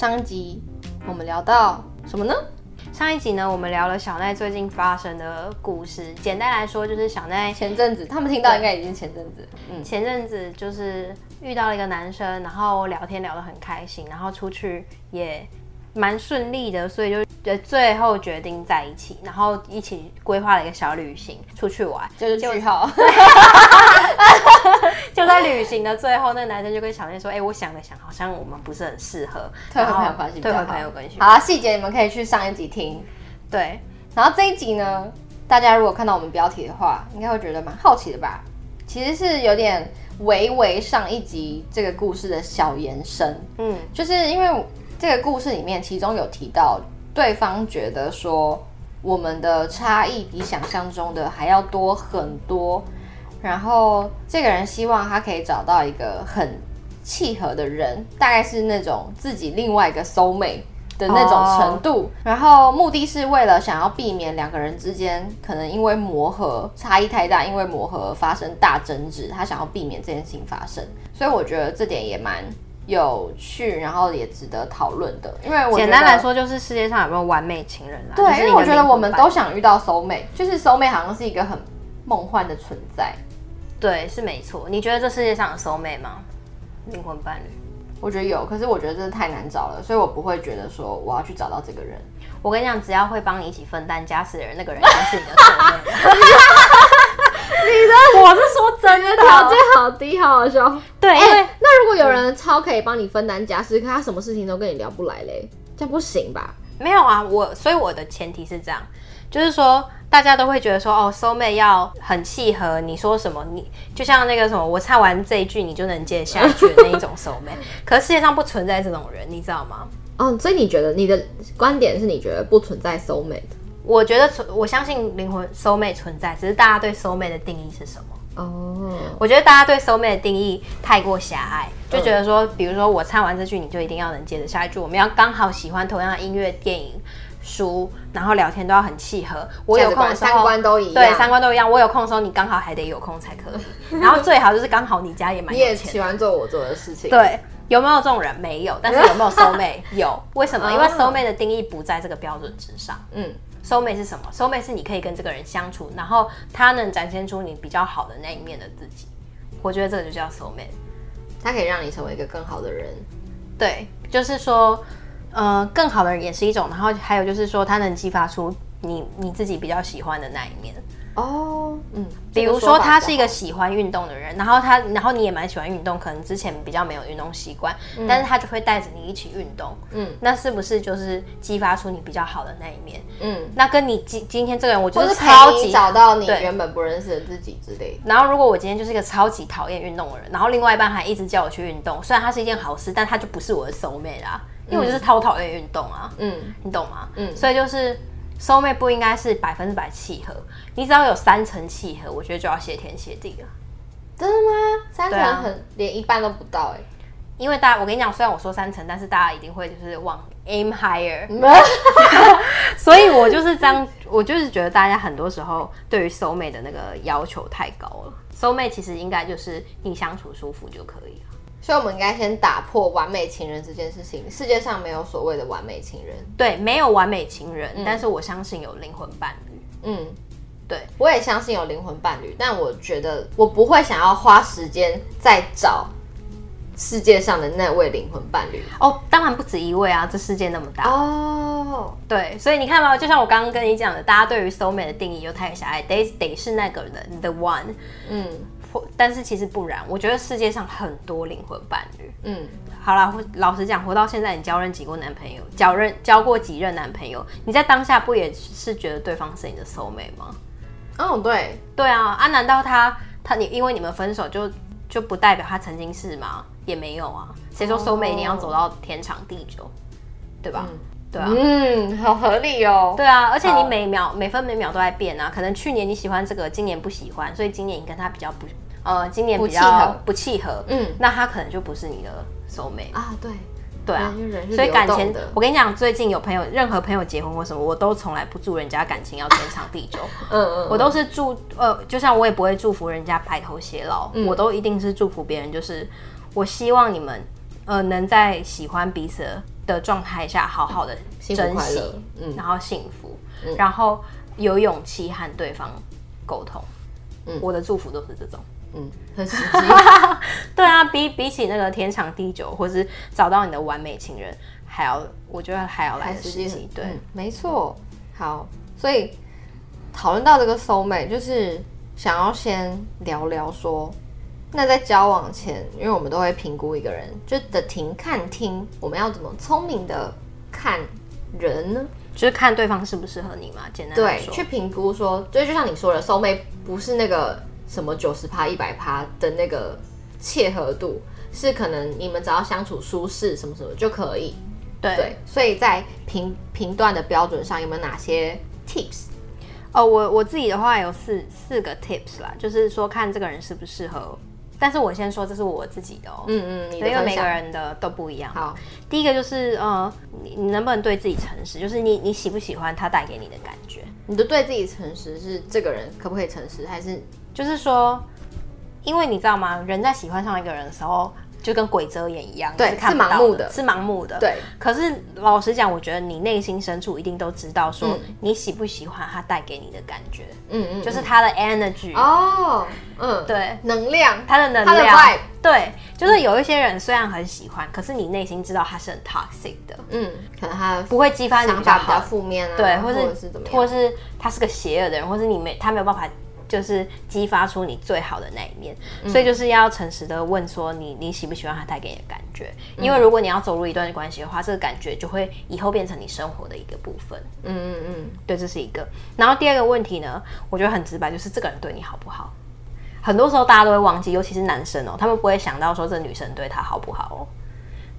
上一集我们聊到什么呢？上一集呢，我们聊了小奈最近发生的故事。简单来说，就是小奈前阵子，他们听到应该已经前阵子，嗯，前阵子就是遇到了一个男生，然后聊天聊得很开心，然后出去也蛮顺利的，所以就。对，最后决定在一起，然后一起规划了一个小旅行，出去玩，就是句 号。就在旅行的最后，那个男生就跟小念说：“哎、欸，我想了想，好像我们不是很适合，退回朋友关系，退回朋友关系。”好啊，细节你们可以去上一集听。对，然后这一集呢，大家如果看到我们标题的话，应该会觉得蛮好奇的吧？其实是有点微微上一集这个故事的小延伸。嗯，就是因为这个故事里面，其中有提到。对方觉得说我们的差异比想象中的还要多很多，然后这个人希望他可以找到一个很契合的人，大概是那种自己另外一个 soul mate 的那种程度，oh. 然后目的是为了想要避免两个人之间可能因为磨合差异太大，因为磨合发生大争执，他想要避免这件事情发生，所以我觉得这点也蛮。有趣，然后也值得讨论的，因为我简单来说就是世界上有没有完美情人啦？对，因为我觉得我们都想遇到 soul mate，就是 soul mate 好像是一个很梦幻的存在。对，是没错。你觉得这世界上有 soul mate 吗？灵魂伴侣？我觉得有，可是我觉得真的太难找了，所以我不会觉得说我要去找到这个人。我跟你讲，只要会帮你一起分担家事的人，那个人就是你的 soul mate。你的，我是说真的，条件好低，好好笑。对，因为、欸、那如果有人超可以帮你分担家事，可他什么事情都跟你聊不来嘞，这样不行吧？没有啊，我所以我的前提是这样，就是说大家都会觉得说，哦，soul mate 要很契合，你说什么，你就像那个什么，我唱完这一句你就能接下去的那一种 soul mate，可是世界上不存在这种人，你知道吗？哦，所以你觉得你的观点是你觉得不存在 soul mate？我觉得存，我相信灵魂 soul mate 存在，只是大家对 soul mate 的定义是什么？哦，oh. 我觉得大家对 soul mate 的定义太过狭隘，就觉得说，比如说我唱完这句，你就一定要能接着下一句，我们要刚好喜欢同样的音乐、电影、书，然后聊天都要很契合。我有空的时候，三观都一样，对，三观都一样。我有空的时候，你刚好还得有空才可以。然后最好就是刚好你家也蛮有钱，你也喜欢做我做的事情。对，有没有这种人？没有，但是有没有 soul mate？有。为什么？因为 soul mate 的定义不在这个标准之上。嗯。Soul mate 是什么？soul mate 是你可以跟这个人相处，然后他能展现出你比较好的那一面的自己。我觉得这个就叫 soul mate，他可以让你成为一个更好的人。对，就是说，呃，更好的人也是一种。然后还有就是说，他能激发出你你自己比较喜欢的那一面。哦，嗯，比如说他是一个喜欢运动的人，然后他，然后你也蛮喜欢运动，可能之前比较没有运动习惯，嗯、但是他就会带着你一起运动，嗯，那是不是就是激发出你比较好的那一面？嗯，那跟你今今天这个人，我就是超级找到你原本不认识的自己之类的。然后如果我今天就是一个超级讨厌运动的人，然后另外一半还一直叫我去运动，虽然它是一件好事，但他就不是我的 soul mate 啦，因为我就是超讨厌运动啊，嗯，你懂吗？嗯，所以就是。Soul mate 不应该是百分之百契合，你只要有三成契合，我觉得就要谢天谢地了。真的吗？三成很、啊、连一半都不到哎、欸。因为大家，我跟你讲，虽然我说三成，但是大家一定会就是往 aim higher。所以我就是这样，我就是觉得大家很多时候对于 soul mate 的那个要求太高了。soul mate 其实应该就是你相处舒服就可以了。所以，我们应该先打破完美情人这件事情。世界上没有所谓的完美情人，对，没有完美情人，嗯、但是我相信有灵魂伴侣。嗯，对，我也相信有灵魂伴侣，但我觉得我不会想要花时间再找世界上的那位灵魂伴侣。哦，当然不止一位啊，这世界那么大哦。对，所以你看嘛，就像我刚刚跟你讲的，大家对于 soul mate 的定义又太狭隘，得得是那个人，the one。嗯。但是其实不然，我觉得世界上很多灵魂伴侣。嗯，好啦，老实讲，活到现在，你交任几个男朋友，交任交过几任男朋友，你在当下不也是觉得对方是你的 soul mate 吗？哦，对，对啊，啊，难道他他你因为你们分手就就不代表他曾经是吗？也没有啊，谁说 soul mate 一定要走到天长地久，对吧？嗯对啊，嗯，好合理哦。对啊，而且你每秒每分每秒都在变啊。可能去年你喜欢这个，今年不喜欢，所以今年你跟他比较不，呃，今年比较不契合。嗯，那他可能就不是你的 soul mate 啊。对，对啊。所以感情，我跟你讲，最近有朋友，任何朋友结婚或什么，我都从来不祝人家感情要天长地久。嗯，嗯嗯，我都是祝，呃，就像我也不会祝福人家白头偕老，嗯、我都一定是祝福别人，就是我希望你们，呃，能在喜欢彼此的的状态下好好的珍惜，嗯，然后幸福，嗯，然后有勇气和对方沟通，嗯，我的祝福都是这种，嗯，很实际，对啊，比比起那个天长地久，或是找到你的完美情人，还要我觉得还要来实际，对、嗯，没错，好，所以讨论到这个 soul mate，就是想要先聊聊说。那在交往前，因为我们都会评估一个人，就的停看听，我们要怎么聪明的看人呢？就是看对方适不适合你嘛，简单对，去评估说，就就像你说的，soul mate 不是那个什么九十趴、一百趴的那个契合度，是可能你们只要相处舒适什么什么就可以。对，对所以在评评断的标准上，有没有哪些 tips？哦，我我自己的话有四四个 tips 啦，就是说看这个人适不适合。但是我先说，这是我自己的哦、喔。嗯嗯，因为每个人的都不一样。好，第一个就是呃，你你能不能对自己诚实？就是你你喜不喜欢他带给你的感觉？你的对自己诚实是这个人可不可以诚实，还是就是说，因为你知道吗？人在喜欢上一个人的时候。就跟鬼遮眼一样，对，是，是盲目的，是盲目的。对，可是老实讲，我觉得你内心深处一定都知道，说你喜不喜欢他带给你的感觉。嗯嗯，就是他的 energy。哦，嗯，对，能量，他的能量。对，就是有一些人虽然很喜欢，可是你内心知道他是很 toxic 的。嗯，可能他不会激发你比较好负面啊，对，或是或是怎么样，或是他是个邪恶的人，或是你没他没有办法。就是激发出你最好的那一面，嗯、所以就是要诚实的问说你你喜不喜欢他带给你的感觉？嗯、因为如果你要走入一段关系的话，这个感觉就会以后变成你生活的一个部分。嗯嗯嗯，对，这是一个。然后第二个问题呢，我觉得很直白，就是这个人对你好不好？很多时候大家都会忘记，尤其是男生哦，他们不会想到说这女生对他好不好哦。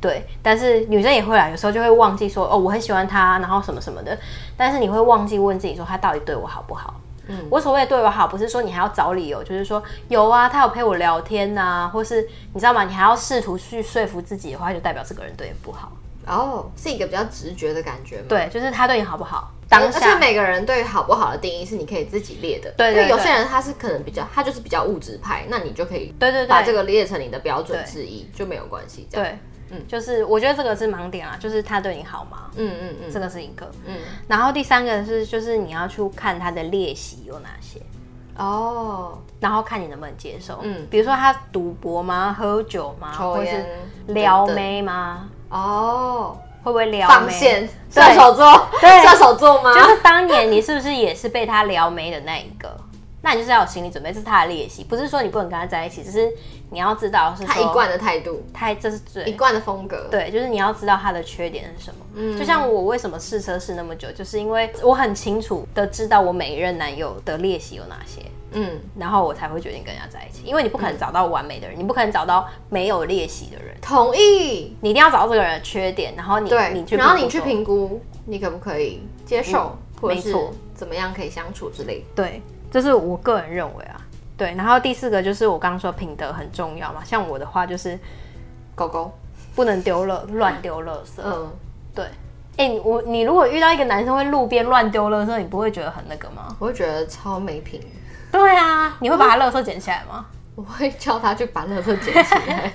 对，但是女生也会来，有时候就会忘记说哦，我很喜欢他，然后什么什么的。但是你会忘记问自己说他到底对我好不好？嗯，我所谓对我好，不是说你还要找理由，就是说有啊，他有陪我聊天呐、啊，或是你知道吗？你还要试图去说服自己的话，就代表这个人对你不好。哦，是一个比较直觉的感觉吗？对，就是他对你好不好？当下，而且每个人对好不好的定义是你可以自己列的。对，因为，有些人他是可能比较，他就是比较物质派，那你就可以对对对把这个列成你的标准之一，就没有关系。对。嗯，就是我觉得这个是盲点啊，就是他对你好吗？嗯嗯嗯，这个是一个。嗯，然后第三个是，就是你要去看他的劣习有哪些哦，然后看你能不能接受。嗯，比如说他赌博吗？喝酒吗？抽烟？撩妹吗？哦，会不会撩线？射手座？对，射手座吗？就是当年你是不是也是被他撩妹的那一个？那你就是要有心理准备，这是他的劣习，不是说你不能跟他在一起，只是你要知道是他一贯的态度，他这是最一贯的风格。对，就是你要知道他的缺点是什么。嗯，就像我为什么试车试那么久，就是因为我很清楚的知道我每一任男友的劣习有哪些。嗯，然后我才会决定跟人家在一起，因为你不可能找到完美的人，嗯、你不可能找到没有劣习的人。同意，你一定要找到这个人的缺点，然后你对你去，然后你去评估，你可不可以接受，嗯、或者是怎么样可以相处之类。对。这是我个人认为啊，对。然后第四个就是我刚刚说品德很重要嘛，像我的话就是狗狗不能丢了乱丢垃圾。嗯，对。哎、欸，我你如果遇到一个男生会路边乱丢垃圾，你不会觉得很那个吗？我会觉得超没品。对啊，你会把他垃圾捡起来吗？我会叫他去把垃圾捡起来。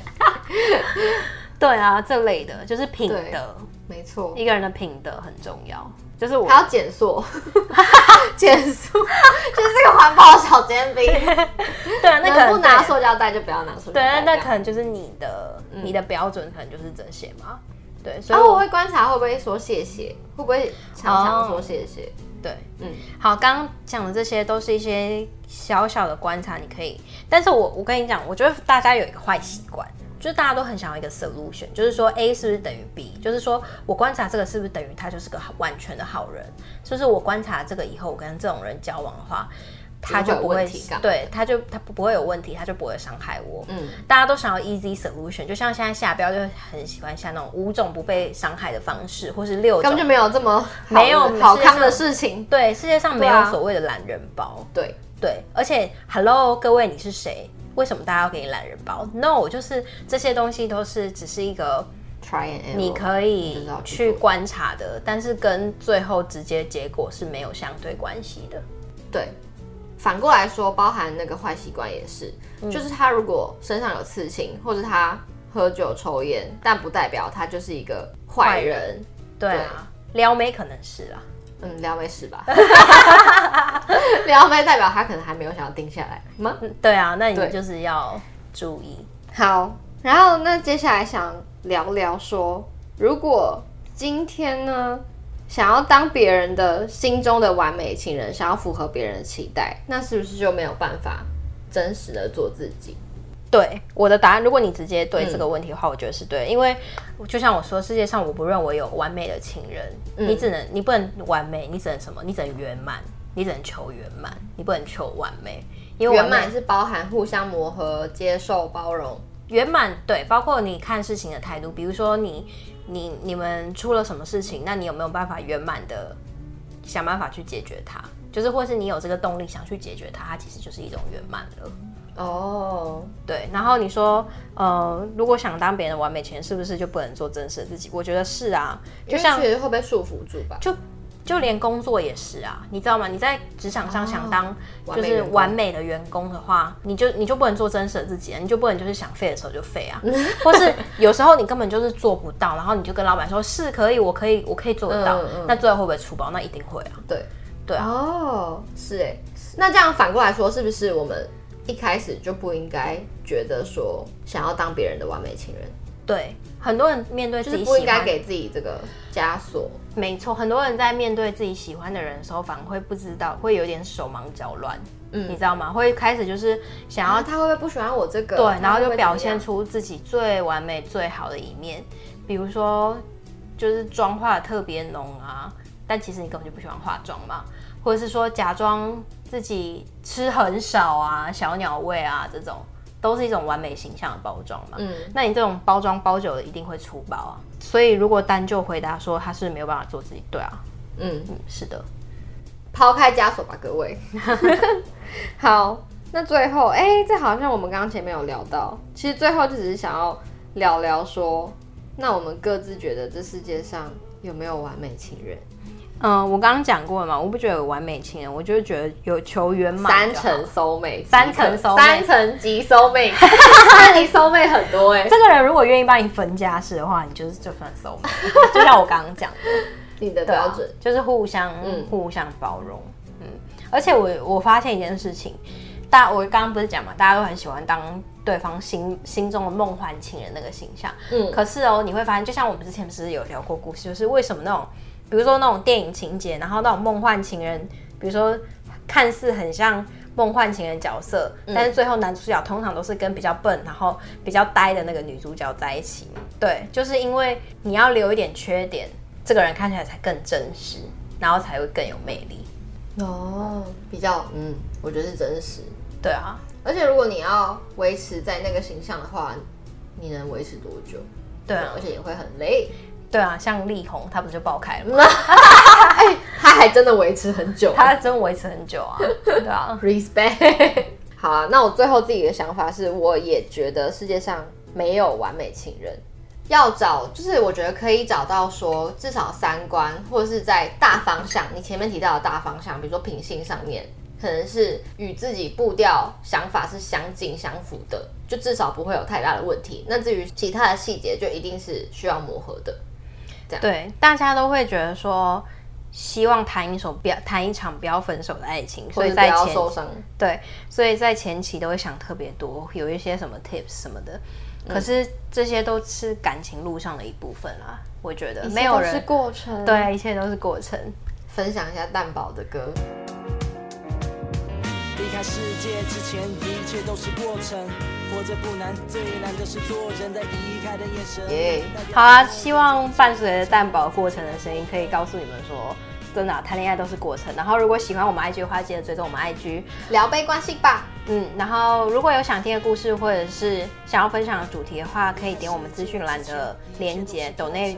对啊，这类的就是品德，没错，一个人的品德很重要。就是我还要减速，减塑就是这个环保小尖兵。对啊，那可能不拿塑胶袋就不要拿塑胶袋。对，那可能就是你的你的标准，可能就是这些嘛。对，所以我会观察会不会说谢谢，会不会常常说谢谢。对，嗯，好，刚刚讲的这些都是一些小小的观察，你可以。但是我我跟你讲，我觉得大家有一个坏习惯。就是大家都很想要一个 solution，就是说 A 是不是等于 B？就是说我观察这个是不是等于他就是个完全的好人？就是我观察这个以后，我跟这种人交往的话，他就不会，对，他就他不会有问题，他就不会伤害我。嗯，大家都想要 easy solution，就像现在下标就很喜欢下那种五种不被伤害的方式，或是六种，根本就没有这么没有好康的事情。对，世界上没有所谓的懒人包。对对，而且 Hello，各位，你是谁？为什么大家要给你懒人包？No，就是这些东西都是只是一个 try and 你可以去观察的，但是跟最后直接结果是没有相对关系的。对，反过来说，包含那个坏习惯也是，嗯、就是他如果身上有刺青，或者他喝酒抽烟，但不代表他就是一个坏人。对啊，撩妹可能是啊，嗯，撩妹是吧？撩妹代表他可能还没有想要定下来吗？对啊，那你就是要注意。好，然后那接下来想聊聊说，如果今天呢，想要当别人的心中的完美情人，想要符合别人的期待，那是不是就没有办法真实的做自己？对，我的答案，如果你直接对这个问题的话，嗯、我觉得是对，因为就像我说，世界上我不认为有完美的情人，嗯、你只能，你不能完美，你只能什么？你只能圆满，你只能求圆满，你不能求完美，因为圆满是包含互相磨合、接受、包容。圆满对，包括你看事情的态度，比如说你、你、你们出了什么事情，那你有没有办法圆满的想办法去解决它？就是或是你有这个动力想去解决它，它其实就是一种圆满了。哦，对，然后你说，呃，如果想当别人的完美情人，是不是就不能做真实的自己？我觉得是啊，就像会被束缚住吧？就就连工作也是啊，你知道吗？你在职场上想当就是完美的员工的话，你就你就不能做真实的自己，你就不能就是想废的时候就废啊，或是有时候你根本就是做不到，然后你就跟老板说，是可以，我可以，我可以做得到，嗯嗯，那最后会不会出包？那一定会啊，对对啊，哦，是哎，那这样反过来说，是不是我们？一开始就不应该觉得说想要当别人的完美情人。对，很多人面对自己不应该给自己这个枷锁。没错，很多人在面对自己喜欢的人的时候，反而会不知道，会有点手忙脚乱。嗯，你知道吗？会开始就是想要他会不会不喜欢我这个？对，然后就表现出自己最完美、最好的一面，比如说就是妆化得特别浓啊，但其实你根本就不喜欢化妆嘛，或者是说假装。自己吃很少啊，小鸟胃啊，这种都是一种完美形象的包装嘛。嗯，那你这种包装包久了，一定会出包啊。所以如果单就回答说他是没有办法做自己，对啊，嗯嗯，是的，抛开枷锁吧，各位。好，那最后，哎、欸，这好像我们刚刚前面有聊到，其实最后就只是想要聊聊说，那我们各自觉得这世界上有没有完美情人？嗯，我刚刚讲过了嘛，我不觉得有完美情人，我就是觉得有球员嘛。三层 soul mate，三层 mate，三层级 soul mate，那你 soul mate 很多哎、欸。这个人如果愿意帮你分家事的话，你就是就算 soul mate。就像我刚刚讲的，你的标准、啊、就是互相、嗯、互相包容。嗯，而且我我发现一件事情，大我刚刚不是讲嘛，大家都很喜欢当对方心心中的梦幻情人那个形象。嗯，可是哦，你会发现，就像我们之前不是有聊过故事，就是为什么那种。比如说那种电影情节，然后那种梦幻情人，比如说看似很像梦幻情人角色，嗯、但是最后男主角通常都是跟比较笨，然后比较呆的那个女主角在一起嘛。对，就是因为你要留一点缺点，这个人看起来才更真实，然后才会更有魅力。哦，比较嗯，我觉得是真实。对啊，而且如果你要维持在那个形象的话，你能维持多久？对啊，而且也会很累。对啊，像力宏他不就爆开了吗？哎，他还真的维持很久，他还真维持很久啊。对啊，respect。好啊，那我最后自己的想法是，我也觉得世界上没有完美情人，要找就是我觉得可以找到说至少三观，或者是在大方向，你前面提到的大方向，比如说品性上面，可能是与自己步调想法是相近相符的，就至少不会有太大的问题。那至于其他的细节，就一定是需要磨合的。对，大家都会觉得说，希望谈一首不要谈一场不要分手的爱情，所以在前对，所以在前期都会想特别多，有一些什么 tips 什么的。可是这些都是感情路上的一部分啦，我觉得没有人是过程，对，一切都是过程。分享一下蛋宝的歌。离开世界之前，一切都是过程。活着不难，最难的是做人的离开的眼神。耶，好啊，希望伴随着蛋堡过程的声音，可以告诉你们说，真的谈恋爱都是过程。然后，如果喜欢我们 IG 的话，记得追踪我们 IG 聊杯关系吧。嗯，然后如果有想听的故事，或者是想要分享的主题的话，可以点我们资讯栏的连接，抖内。